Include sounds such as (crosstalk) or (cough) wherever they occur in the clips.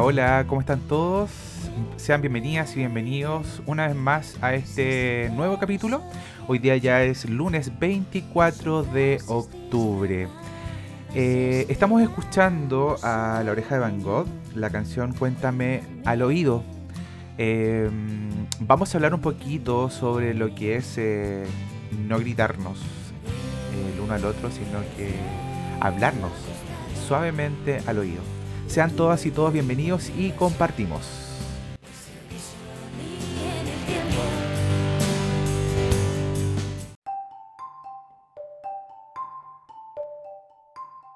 Hola, ¿cómo están todos? Sean bienvenidas y bienvenidos una vez más a este nuevo capítulo. Hoy día ya es lunes 24 de octubre. Eh, estamos escuchando a La Oreja de Van Gogh, la canción Cuéntame al oído. Eh, vamos a hablar un poquito sobre lo que es eh, no gritarnos el uno al otro, sino que hablarnos suavemente al oído. Sean todas y todos bienvenidos y compartimos.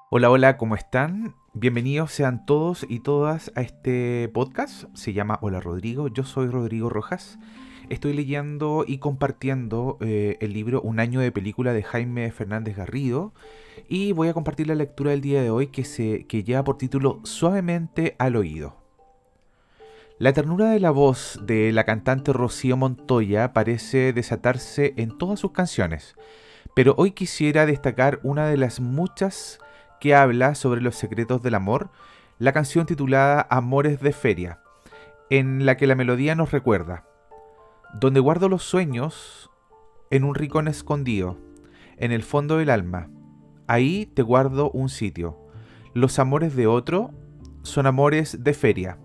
Hola, hola, ¿cómo están? Bienvenidos sean todos y todas a este podcast. Se llama Hola Rodrigo, yo soy Rodrigo Rojas. Estoy leyendo y compartiendo eh, el libro Un año de película de Jaime Fernández Garrido y voy a compartir la lectura del día de hoy que, se, que lleva por título Suavemente al oído. La ternura de la voz de la cantante Rocío Montoya parece desatarse en todas sus canciones, pero hoy quisiera destacar una de las muchas que habla sobre los secretos del amor, la canción titulada Amores de Feria, en la que la melodía nos recuerda, donde guardo los sueños en un rincón escondido, en el fondo del alma, Ahí te guardo un sitio. Los amores de otro son amores de feria.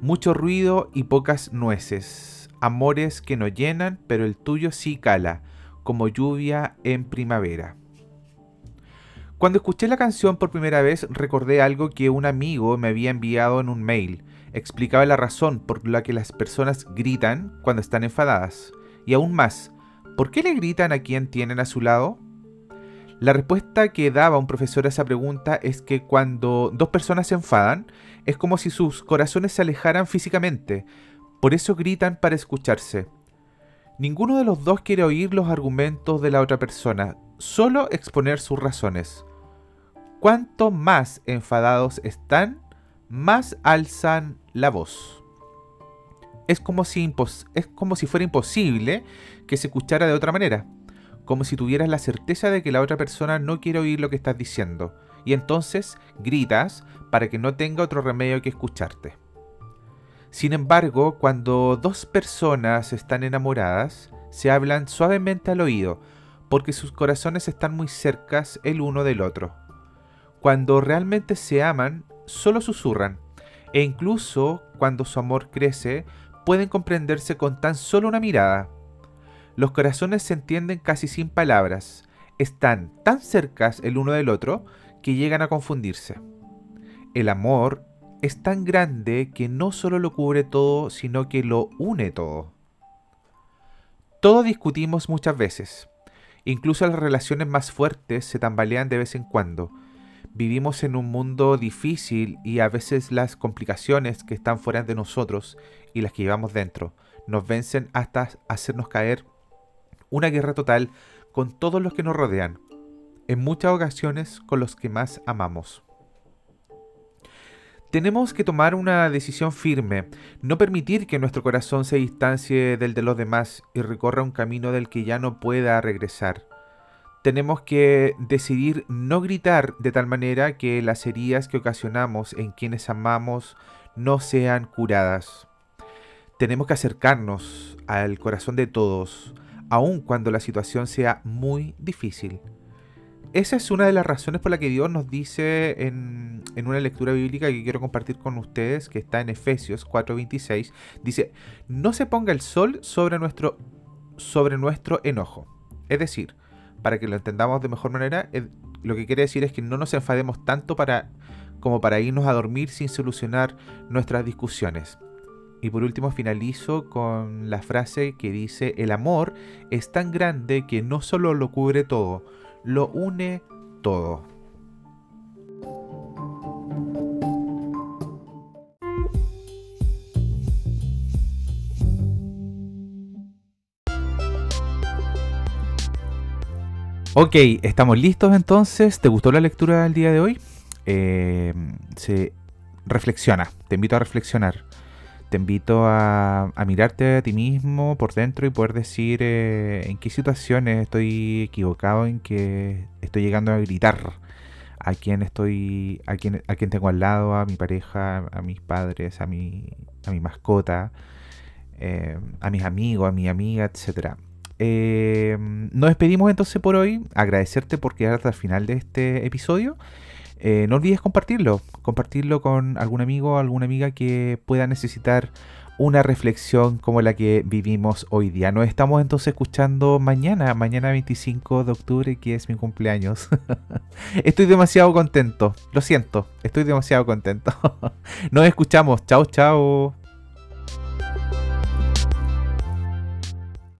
Mucho ruido y pocas nueces. Amores que no llenan, pero el tuyo sí cala, como lluvia en primavera. Cuando escuché la canción por primera vez recordé algo que un amigo me había enviado en un mail. Explicaba la razón por la que las personas gritan cuando están enfadadas. Y aún más, ¿por qué le gritan a quien tienen a su lado? La respuesta que daba un profesor a esa pregunta es que cuando dos personas se enfadan, es como si sus corazones se alejaran físicamente, por eso gritan para escucharse. Ninguno de los dos quiere oír los argumentos de la otra persona, solo exponer sus razones. Cuanto más enfadados están, más alzan la voz. Es como si, es como si fuera imposible que se escuchara de otra manera como si tuvieras la certeza de que la otra persona no quiere oír lo que estás diciendo, y entonces gritas para que no tenga otro remedio que escucharte. Sin embargo, cuando dos personas están enamoradas, se hablan suavemente al oído, porque sus corazones están muy cercas el uno del otro. Cuando realmente se aman, solo susurran, e incluso cuando su amor crece, pueden comprenderse con tan solo una mirada. Los corazones se entienden casi sin palabras, están tan cercas el uno del otro que llegan a confundirse. El amor es tan grande que no solo lo cubre todo, sino que lo une todo. Todos discutimos muchas veces. Incluso las relaciones más fuertes se tambalean de vez en cuando. Vivimos en un mundo difícil y a veces las complicaciones que están fuera de nosotros y las que llevamos dentro nos vencen hasta hacernos caer una guerra total con todos los que nos rodean, en muchas ocasiones con los que más amamos. Tenemos que tomar una decisión firme, no permitir que nuestro corazón se distancie del de los demás y recorra un camino del que ya no pueda regresar. Tenemos que decidir no gritar de tal manera que las heridas que ocasionamos en quienes amamos no sean curadas. Tenemos que acercarnos al corazón de todos, aun cuando la situación sea muy difícil. Esa es una de las razones por la que Dios nos dice en, una lectura bíblica que quiero compartir con ustedes, que está en Efesios 4:26, dice, no se ponga el sol sobre nuestro, sobre nuestro enojo. Es decir, para que lo entendamos de mejor manera, lo que quiere decir es que no nos enfademos tanto para, como para irnos a dormir sin solucionar nuestras discusiones. Y por último finalizo con la frase que dice, el amor es tan grande que no solo lo cubre todo, lo une todo. Ok, estamos listos entonces. ¿Te gustó la lectura del día de hoy? Eh, se reflexiona, te invito a reflexionar te invito a, mirarte a ti mismo por dentro y poder decir eh, en qué situaciones estoy equivocado, en que estoy llegando a gritar a quien estoy, a quien, a quien tengo al lado, a mi pareja, a mis padres, a mi, a mi mascota, eh, a mis amigos, a mi amiga, etcétera. Eh, nos despedimos entonces por hoy. Agradecerte por quedarte hasta el final de este episodio. Eh, no olvides compartirlo, compartirlo con algún amigo o alguna amiga que pueda necesitar una reflexión como la que vivimos hoy día. Nos estamos entonces escuchando mañana, mañana 25 de octubre, que es mi cumpleaños. (laughs) estoy demasiado contento, lo siento, estoy demasiado contento. (laughs) Nos escuchamos, chao, chao.